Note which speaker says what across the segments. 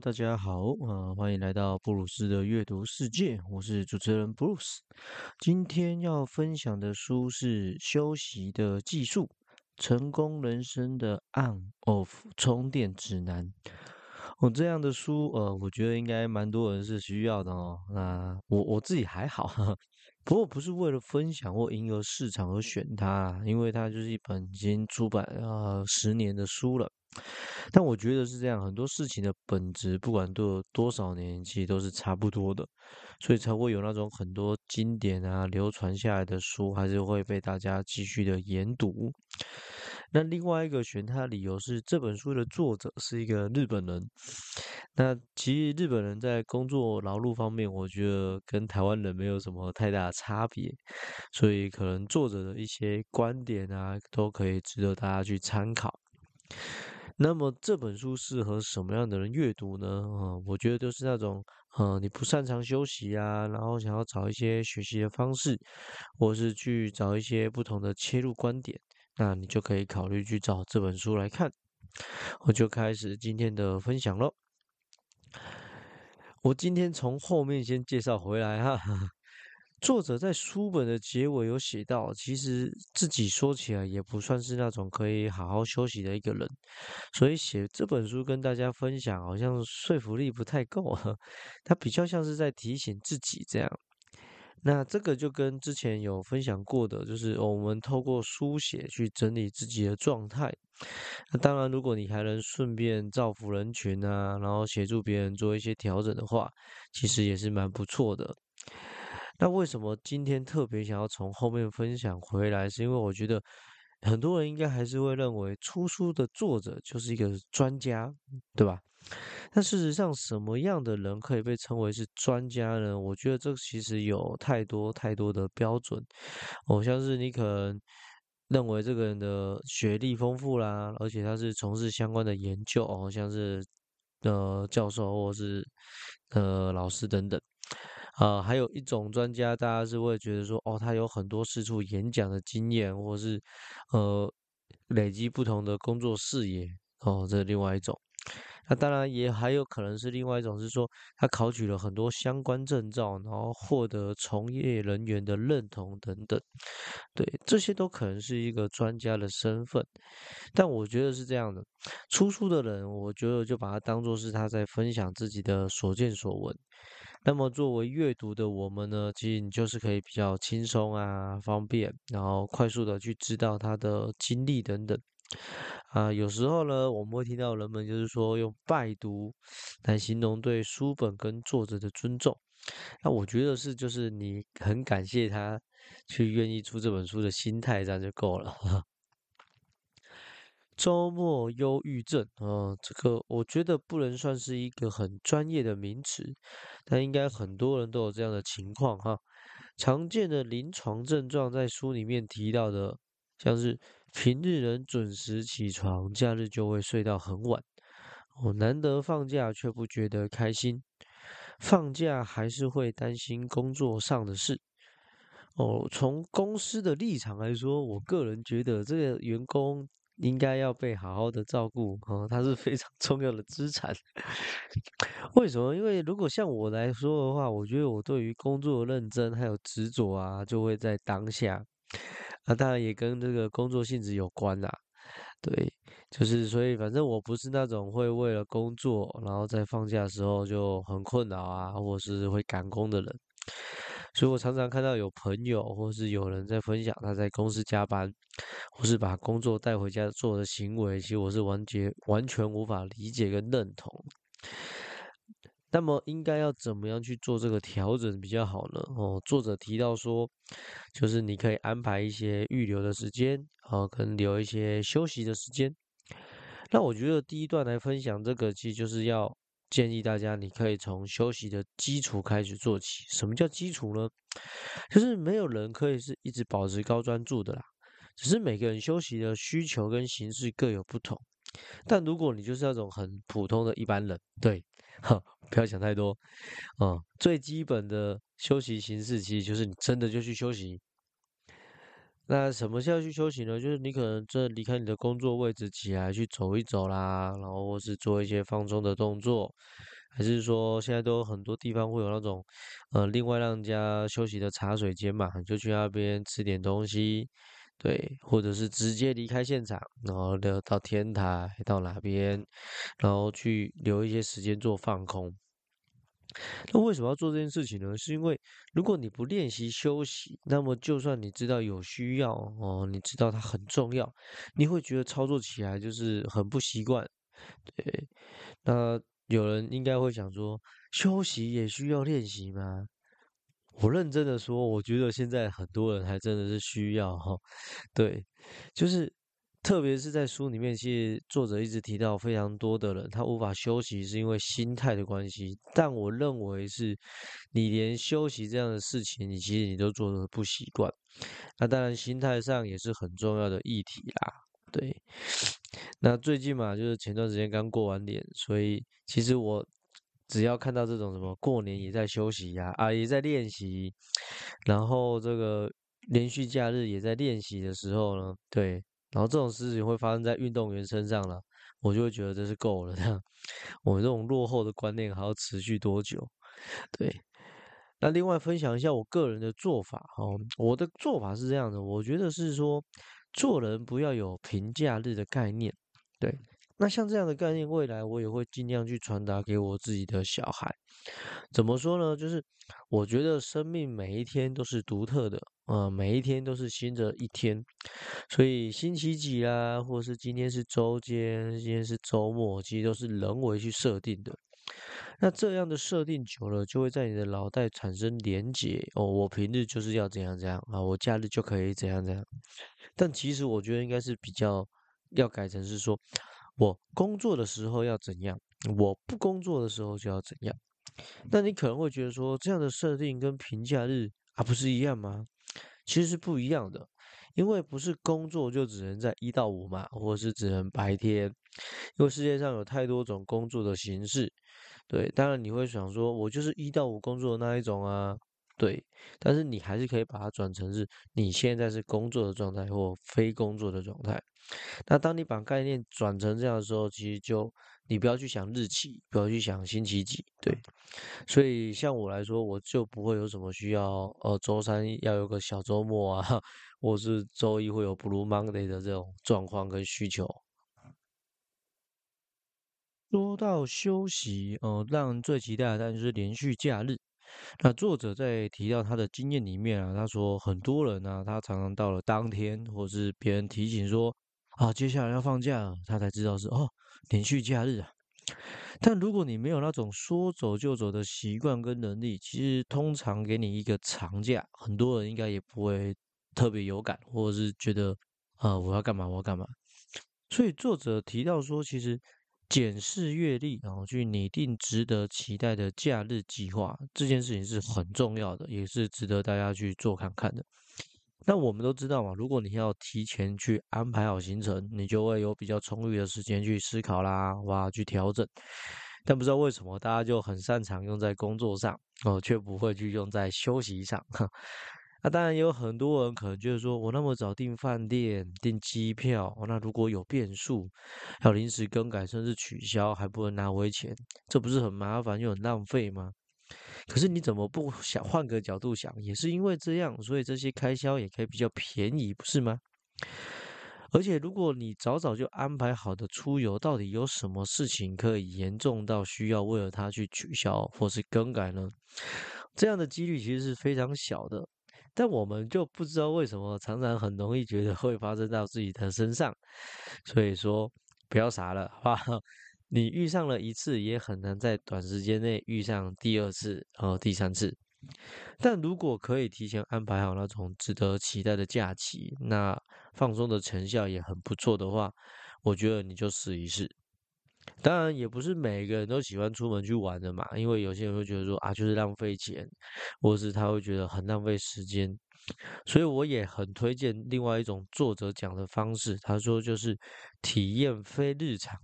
Speaker 1: 大家好，啊、欢迎来到布鲁斯的阅读世界，我是主持人布鲁斯。今天要分享的书是《休息的技术：成功人生的 On Off 充电指南》。哦，这样的书，呃，我觉得应该蛮多人是需要的哦。那我我自己还好，哈哈，不过不是为了分享或迎合市场而选它，因为它就是一本已经出版呃十年的书了。但我觉得是这样，很多事情的本质，不管都有多少年，其实都是差不多的，所以才会有那种很多经典啊流传下来的书，还是会被大家继续的研读。那另外一个选它的理由是，这本书的作者是一个日本人。那其实日本人在工作劳碌方面，我觉得跟台湾人没有什么太大的差别，所以可能作者的一些观点啊，都可以值得大家去参考。那么这本书适合什么样的人阅读呢？嗯，我觉得就是那种，呃，你不擅长休息啊，然后想要找一些学习的方式，或是去找一些不同的切入观点，那你就可以考虑去找这本书来看。我就开始今天的分享喽。我今天从后面先介绍回来哈。作者在书本的结尾有写到，其实自己说起来也不算是那种可以好好休息的一个人，所以写这本书跟大家分享，好像说服力不太够。他比较像是在提醒自己这样。那这个就跟之前有分享过的，就是我们透过书写去整理自己的状态。那当然，如果你还能顺便造福人群啊，然后协助别人做一些调整的话，其实也是蛮不错的。那为什么今天特别想要从后面分享回来？是因为我觉得很多人应该还是会认为出书的作者就是一个专家，对吧？但事实上，什么样的人可以被称为是专家呢？我觉得这其实有太多太多的标准。哦，像是你可能认为这个人的学历丰富啦，而且他是从事相关的研究哦，像是呃教授或是呃老师等等。啊，还有一种专家，大家是会觉得说，哦，他有很多四处演讲的经验，或是呃累积不同的工作视野，哦，这是另外一种。那当然也还有可能是另外一种，是说他考取了很多相关证照，然后获得从业人员的认同等等。对，这些都可能是一个专家的身份。但我觉得是这样的，出书的人，我觉得就把它当做是他在分享自己的所见所闻。那么作为阅读的我们呢，其实你就是可以比较轻松啊，方便，然后快速的去知道他的经历等等。啊，有时候呢，我们会听到人们就是说用拜读来形容对书本跟作者的尊重。那我觉得是，就是你很感谢他去愿意出这本书的心态，这样就够了。周末忧郁症啊，这个我觉得不能算是一个很专业的名词，但应该很多人都有这样的情况哈。常见的临床症状在书里面提到的，像是平日能准时起床，假日就会睡到很晚。哦，难得放假却不觉得开心，放假还是会担心工作上的事。哦，从公司的立场来说，我个人觉得这个员工。应该要被好好的照顾哦，他是非常 重要的资产。为什么？因为如果像我来说的话，我觉得我对于工作认真还有执着啊，就会在当下。啊，当然也跟这个工作性质有关啦。对，就是所以，反正我不是那种会为了工作，然后在放假的时候就很困扰啊，或是会赶工的人。所以我常常看到有朋友或是有人在分享他在公司加班，或是把工作带回家做的行为，其实我是完全完全无法理解跟认同。那么应该要怎么样去做这个调整比较好呢？哦，作者提到说，就是你可以安排一些预留的时间，啊，跟留一些休息的时间。那我觉得第一段来分享这个，其实就是要。建议大家，你可以从休息的基础开始做起。什么叫基础呢？就是没有人可以是一直保持高专注的啦。只是每个人休息的需求跟形式各有不同。但如果你就是那种很普通的一般人，对，哈，不要想太多。啊，最基本的休息形式其实就是你真的就去休息。那什么叫去休息呢？就是你可能这离开你的工作位置起来去走一走啦，然后或是做一些放松的动作，还是说现在都有很多地方会有那种呃另外让人家休息的茶水间嘛，就去那边吃点东西，对，或者是直接离开现场，然后到到天台到哪边，然后去留一些时间做放空。那为什么要做这件事情呢？是因为如果你不练习休息，那么就算你知道有需要哦，你知道它很重要，你会觉得操作起来就是很不习惯。对，那有人应该会想说，休息也需要练习吗？我认真的说，我觉得现在很多人还真的是需要哈。对，就是。特别是在书里面，其实作者一直提到非常多的人，他无法休息是因为心态的关系。但我认为是，你连休息这样的事情，你其实你都做的不习惯。那当然，心态上也是很重要的议题啦。对，那最近嘛，就是前段时间刚过完年，所以其实我只要看到这种什么过年也在休息呀，啊也在练习，然后这个连续假日也在练习的时候呢，对。然后这种事情会发生在运动员身上了，我就会觉得这是够了。这样，我这种落后的观念还要持续多久？对。那另外分享一下我个人的做法哦，我的做法是这样的，我觉得是说做人不要有评价日的概念。对。那像这样的概念，未来我也会尽量去传达给我自己的小孩。怎么说呢？就是我觉得生命每一天都是独特的，呃，每一天都是新的一天。所以星期几啦，或是今天是周间，今天是周末，其实都是人为去设定的。那这样的设定久了，就会在你的脑袋产生连结。哦，我平日就是要怎样怎样啊，我假日就可以怎样怎样。但其实我觉得应该是比较要改成是说。我工作的时候要怎样，我不工作的时候就要怎样。那你可能会觉得说，这样的设定跟评价日啊不是一样吗？其实是不一样的，因为不是工作就只能在一到五嘛，或是只能白天，因为世界上有太多种工作的形式。对，当然你会想说，我就是一到五工作的那一种啊。对，但是你还是可以把它转成是你现在是工作的状态或非工作的状态。那当你把概念转成这样的时候，其实就你不要去想日期，不要去想星期几。对，所以像我来说，我就不会有什么需要，呃，周三要有个小周末啊，或是周一会有 Blue Monday 的这种状况跟需求。说到休息，呃，让人最期待的当然就是连续假日。那作者在提到他的经验里面啊，他说很多人呢，他常常到了当天，或是别人提醒说啊，接下来要放假，他才知道是哦，连续假日啊。但如果你没有那种说走就走的习惯跟能力，其实通常给你一个长假，很多人应该也不会特别有感，或者是觉得啊，我要干嘛，我要干嘛。所以作者提到说，其实。检视阅历，然后去拟定值得期待的假日计划，这件事情是很重要的，也是值得大家去做看看的。那我们都知道嘛，如果你要提前去安排好行程，你就会有比较充裕的时间去思考啦，哇，去调整。但不知道为什么，大家就很擅长用在工作上，哦，却不会去用在休息上。那当然也有很多人可能就是说，我那么早订饭店、订机票，那如果有变数，要临时更改甚至取消，还不能拿回钱，这不是很麻烦又很浪费吗？可是你怎么不想换个角度想，也是因为这样，所以这些开销也可以比较便宜，不是吗？而且如果你早早就安排好的出游，到底有什么事情可以严重到需要为了它去取消或是更改呢？这样的几率其实是非常小的。但我们就不知道为什么常常很容易觉得会发生到自己的身上，所以说不要傻了，好吧？你遇上了一次，也很难在短时间内遇上第二次和第三次。但如果可以提前安排好那种值得期待的假期，那放松的成效也很不错的话，我觉得你就试一试。当然也不是每个人都喜欢出门去玩的嘛，因为有些人会觉得说啊，就是浪费钱，或是他会觉得很浪费时间，所以我也很推荐另外一种作者讲的方式，他说就是体验非日常，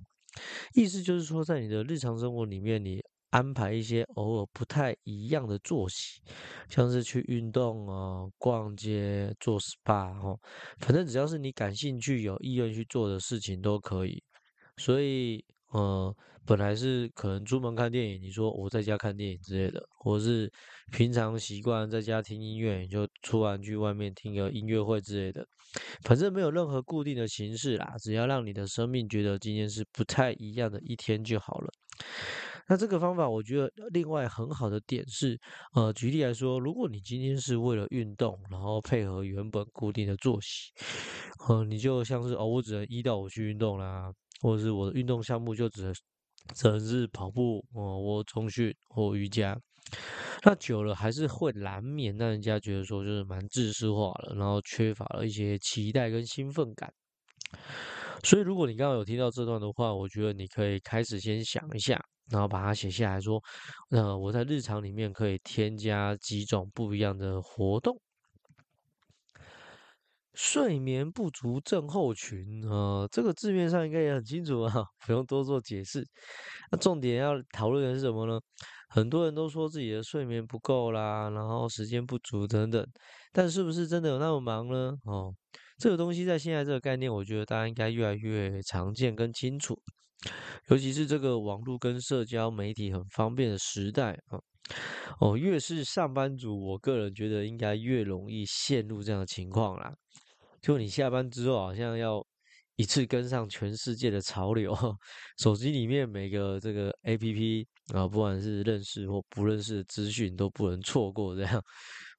Speaker 1: 意思就是说在你的日常生活里面，你安排一些偶尔不太一样的作息，像是去运动啊、逛街、做 SPA 哦，反正只要是你感兴趣、有意愿去做的事情都可以。所以，呃，本来是可能出门看电影，你说我在家看电影之类的，或是平常习惯在家听音乐，你就突然去外面听个音乐会之类的，反正没有任何固定的形式啦，只要让你的生命觉得今天是不太一样的一天就好了。那这个方法，我觉得另外很好的点是，呃，举例来说，如果你今天是为了运动，然后配合原本固定的作息，呃，你就像是哦，我只能一到五去运动啦，或者是我的运动项目就只能只能是跑步哦，我中训或瑜伽，那久了还是会难免让人家觉得说就是蛮自私化了，然后缺乏了一些期待跟兴奋感。所以，如果你刚刚有听到这段的话，我觉得你可以开始先想一下。然后把它写下来说，呃，我在日常里面可以添加几种不一样的活动。睡眠不足症候群，呃，这个字面上应该也很清楚啊，不用多做解释。那重点要讨论的是什么呢？很多人都说自己的睡眠不够啦，然后时间不足等等，但是不是真的有那么忙呢？哦，这个东西在现在这个概念，我觉得大家应该越来越常见跟清楚。尤其是这个网络跟社交媒体很方便的时代啊，哦，越是上班族，我个人觉得应该越容易陷入这样的情况啦。就你下班之后，好像要一次跟上全世界的潮流，手机里面每个这个 APP 啊，不管是认识或不认识的资讯都不能错过，这样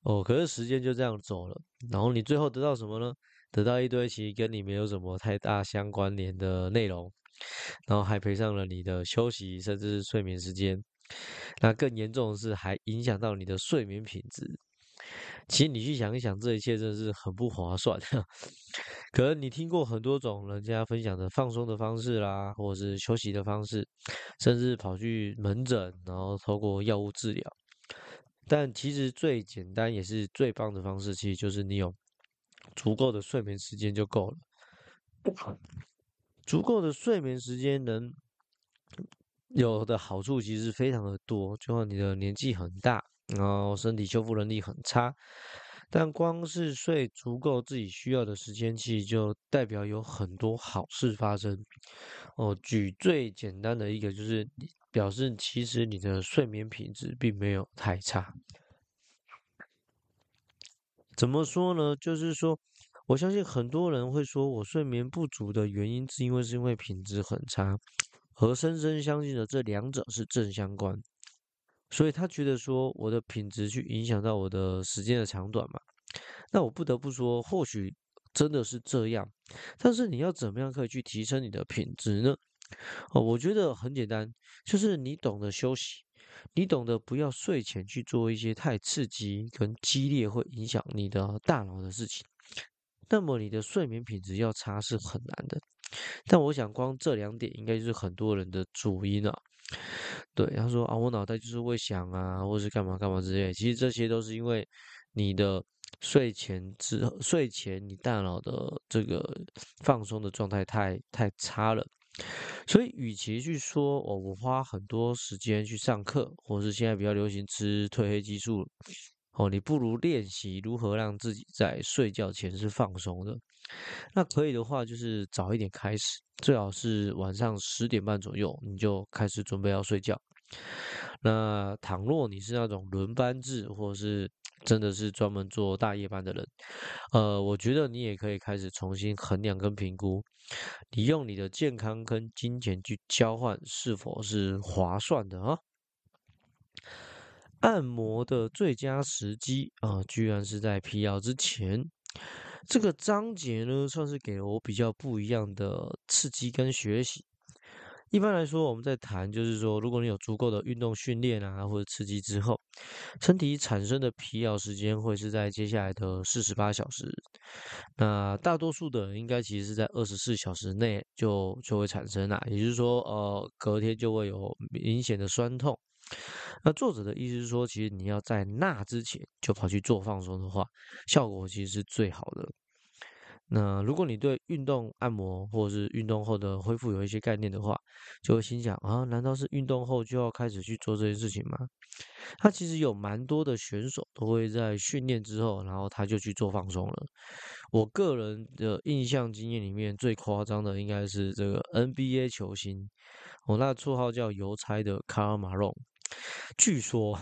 Speaker 1: 哦。可是时间就这样走了，然后你最后得到什么呢？得到一堆其实跟你没有什么太大相关联的内容。然后还赔上了你的休息，甚至是睡眠时间。那更严重的是，还影响到你的睡眠品质。其实你去想一想，这一切真的是很不划算。可能你听过很多种人家分享的放松的方式啦，或者是休息的方式，甚至跑去门诊，然后透过药物治疗。但其实最简单也是最棒的方式，其实就是你有足够的睡眠时间就够了。足够的睡眠时间能有的好处其实非常的多，就像你的年纪很大，然后身体修复能力很差，但光是睡足够自己需要的时间，其实就代表有很多好事发生。哦，举最简单的一个就是表示，其实你的睡眠品质并没有太差。怎么说呢？就是说。我相信很多人会说，我睡眠不足的原因是因为是因为品质很差，而深深相信的这两者是正相关，所以他觉得说我的品质去影响到我的时间的长短嘛。那我不得不说，或许真的是这样，但是你要怎么样可以去提升你的品质呢？哦，我觉得很简单，就是你懂得休息，你懂得不要睡前去做一些太刺激跟激烈会影响你的大脑的事情。那么你的睡眠品质要差是很难的，但我想光这两点应该就是很多人的主因啊。对，他说啊，我脑袋就是会想啊，或是干嘛干嘛之类，其实这些都是因为你的睡前之睡前你大脑的这个放松的状态太太差了。所以，与其去说哦，我花很多时间去上课，或是现在比较流行吃褪黑激素。哦，你不如练习如何让自己在睡觉前是放松的。那可以的话，就是早一点开始，最好是晚上十点半左右你就开始准备要睡觉。那倘若你是那种轮班制，或是真的是专门做大夜班的人，呃，我觉得你也可以开始重新衡量跟评估，你用你的健康跟金钱去交换，是否是划算的啊？按摩的最佳时机啊，居然是在疲劳之前。这个章节呢，算是给了我比较不一样的刺激跟学习。一般来说，我们在谈就是说，如果你有足够的运动训练啊，或者刺激之后，身体产生的疲劳时间会是在接下来的四十八小时。那大多数的应该其实是在二十四小时内就就会产生啦，也就是说，呃，隔天就会有明显的酸痛。那作者的意思是说，其实你要在那之前就跑去做放松的话，效果其实是最好的。那如果你对运动按摩或者是运动后的恢复有一些概念的话，就会心想啊，难道是运动后就要开始去做这件事情吗？他其实有蛮多的选手都会在训练之后，然后他就去做放松了。我个人的印象经验里面最夸张的应该是这个 NBA 球星，我那绰号叫邮差的卡尔马龙，据说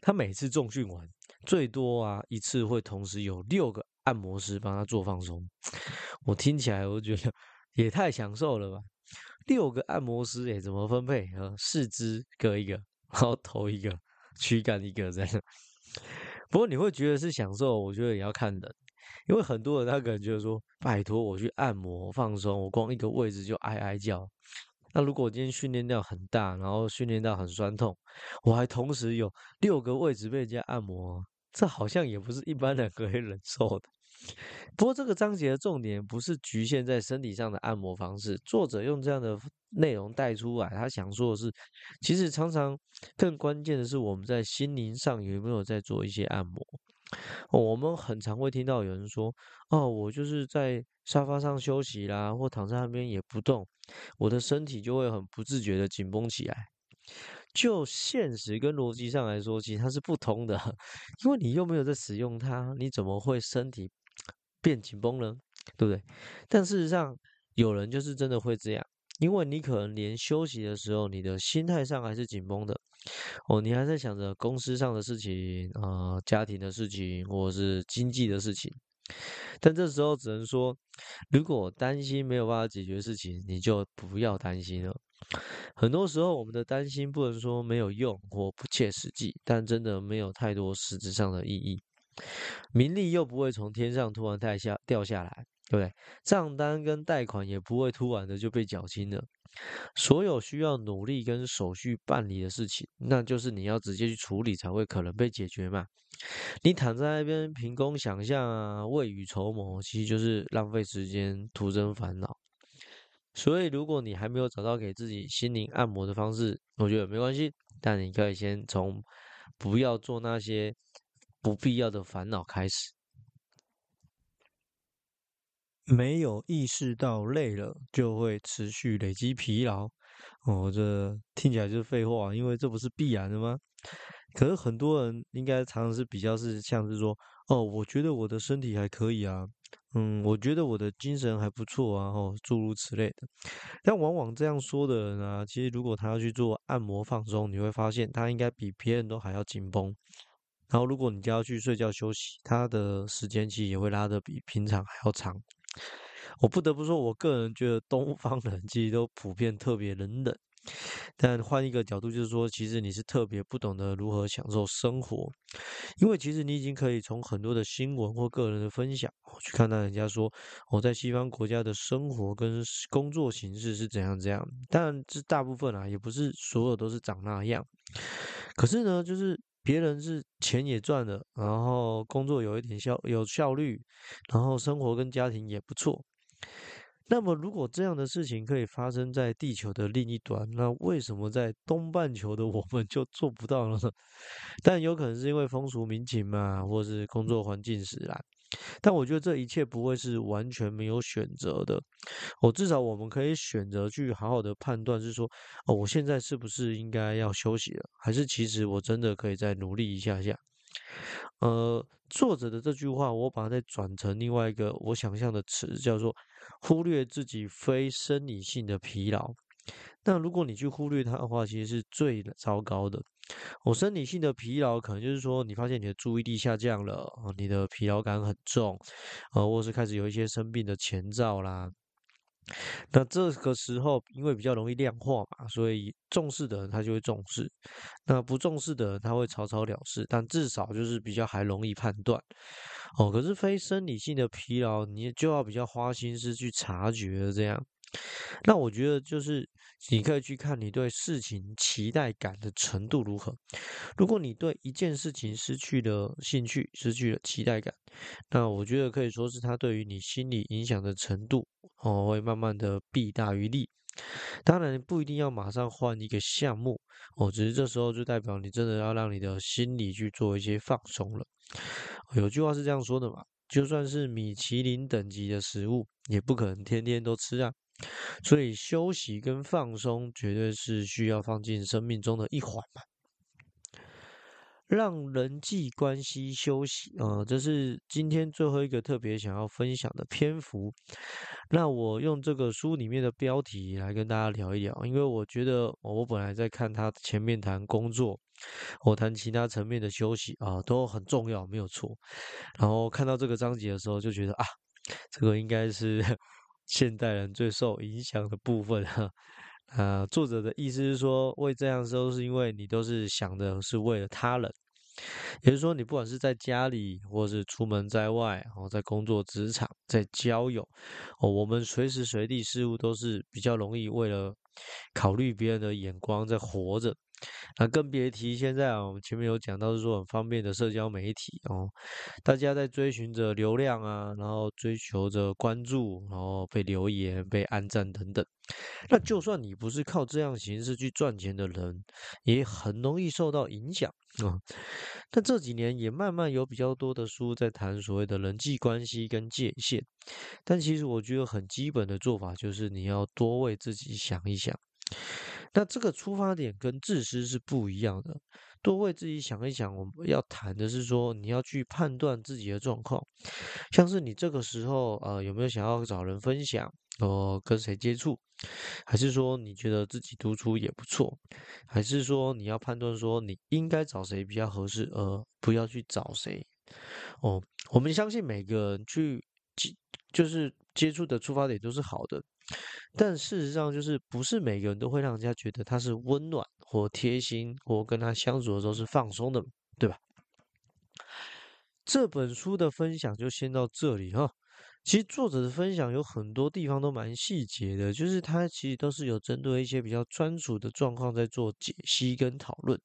Speaker 1: 他每次重训完，最多啊一次会同时有六个。按摩师帮他做放松，我听起来我觉得也太享受了吧！六个按摩师哎，怎么分配？呃，四肢各一个，然后头一个，躯干一个这样。不过你会觉得是享受，我觉得也要看人，因为很多人他可能觉得说，拜托我去按摩放松，我光一个位置就哀哀叫。那如果我今天训练量很大，然后训练到很酸痛，我还同时有六个位置被人家按摩。这好像也不是一般人可以忍受的。不过，这个章节的重点不是局限在身体上的按摩方式，作者用这样的内容带出来，他想说的是，其实常常更关键的是我们在心灵上有没有在做一些按摩。我们很常会听到有人说：“哦，我就是在沙发上休息啦，或躺在那边也不动，我的身体就会很不自觉的紧绷起来。”就现实跟逻辑上来说，其实它是不通的，因为你又没有在使用它，你怎么会身体变紧绷呢？对不对？但事实上，有人就是真的会这样，因为你可能连休息的时候，你的心态上还是紧绷的，哦，你还在想着公司上的事情啊、家庭的事情，或是经济的事情。但这时候只能说，如果担心没有办法解决事情，你就不要担心了。很多时候，我们的担心不能说没有用或不切实际，但真的没有太多实质上的意义。名利又不会从天上突然掉下掉下来，对不对？账单跟贷款也不会突然的就被缴清了。所有需要努力跟手续办理的事情，那就是你要直接去处理才会可能被解决嘛。你躺在那边凭空想象啊，未雨绸缪，其实就是浪费时间，徒增烦恼。所以，如果你还没有找到给自己心灵按摩的方式，我觉得没关系。但你可以先从不要做那些不必要的烦恼开始。没有意识到累了，就会持续累积疲劳。哦，这听起来就是废话，因为这不是必然的吗？可是很多人应该常常是比较是像是说，哦，我觉得我的身体还可以啊，嗯，我觉得我的精神还不错啊，哦，诸如此类的。但往往这样说的人啊，其实如果他要去做按摩放松，你会发现他应该比别人都还要紧绷。然后如果你就要去睡觉休息，他的时间其实也会拉得比平常还要长。我不得不说，我个人觉得东方人其实都普遍特别冷冷。但换一个角度，就是说，其实你是特别不懂得如何享受生活，因为其实你已经可以从很多的新闻或个人的分享去看到人家说我在西方国家的生活跟工作形式是怎样怎样。当然，这大部分啊，也不是所有都是长那样。可是呢，就是别人是钱也赚了，然后工作有一点效有效率，然后生活跟家庭也不错。那么，如果这样的事情可以发生在地球的另一端，那为什么在东半球的 我们就做不到了呢？但有可能是因为风俗民情嘛，或是工作环境使然。但我觉得这一切不会是完全没有选择的。我至少我们可以选择去好好的判断，是说，哦，我现在是不是应该要休息了，还是其实我真的可以再努力一下下？呃，作者的这句话，我把它再转成另外一个我想象的词，叫做。忽略自己非生理性的疲劳，那如果你去忽略它的话，其实是最糟糕的。我生理性的疲劳，可能就是说你发现你的注意力下降了，你的疲劳感很重，呃，或是开始有一些生病的前兆啦。那这个时候，因为比较容易量化嘛，所以重视的人他就会重视，那不重视的人他会草草了事。但至少就是比较还容易判断哦。可是非生理性的疲劳，你就要比较花心思去察觉这样。那我觉得就是你可以去看你对事情期待感的程度如何。如果你对一件事情失去了兴趣，失去了期待感，那我觉得可以说是它对于你心理影响的程度哦，会慢慢的弊大于利。当然不一定要马上换一个项目哦，只是这时候就代表你真的要让你的心理去做一些放松了。有句话是这样说的嘛。就算是米其林等级的食物，也不可能天天都吃啊。所以休息跟放松绝对是需要放进生命中的一环嘛。让人际关系休息，呃，这是今天最后一个特别想要分享的篇幅。那我用这个书里面的标题来跟大家聊一聊，因为我觉得我本来在看他前面谈工作，我谈其他层面的休息啊，都很重要，没有错。然后看到这个章节的时候，就觉得啊，这个应该是现代人最受影响的部分哈。呃，作者的意思是说，为这样说，是因为你都是想的是为了他人，也就是说，你不管是在家里，或是出门在外，哦，在工作职场，在交友，哦，我们随时随地事物都是比较容易为了考虑别人的眼光在活着。那更别提现在啊，我们前面有讲到是说很方便的社交媒体哦，大家在追寻着流量啊，然后追求着关注，然后被留言、被按赞等等。那就算你不是靠这样形式去赚钱的人，也很容易受到影响啊。但这几年也慢慢有比较多的书在谈所谓的人际关系跟界限。但其实我觉得很基本的做法就是你要多为自己想一想。那这个出发点跟自私是不一样的。多为自己想一想，我们要谈的是说，你要去判断自己的状况，像是你这个时候呃有没有想要找人分享，哦跟谁接触，还是说你觉得自己独处也不错，还是说你要判断说你应该找谁比较合适，呃不要去找谁。哦，我们相信每个人去接就是接触的出发点都是好的。但事实上，就是不是每个人都会让人家觉得他是温暖或贴心，或跟他相处的时候是放松的，对吧？这本书的分享就先到这里哈。其实作者的分享有很多地方都蛮细节的，就是他其实都是有针对一些比较专属的状况在做解析跟讨论。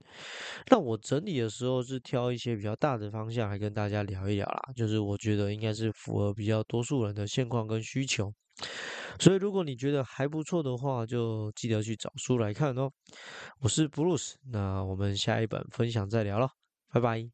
Speaker 1: 那我整理的时候是挑一些比较大的方向来跟大家聊一聊啦，就是我觉得应该是符合比较多数人的现况跟需求。所以，如果你觉得还不错的话，就记得去找书来看哦。我是布鲁斯，那我们下一本分享再聊了，拜拜。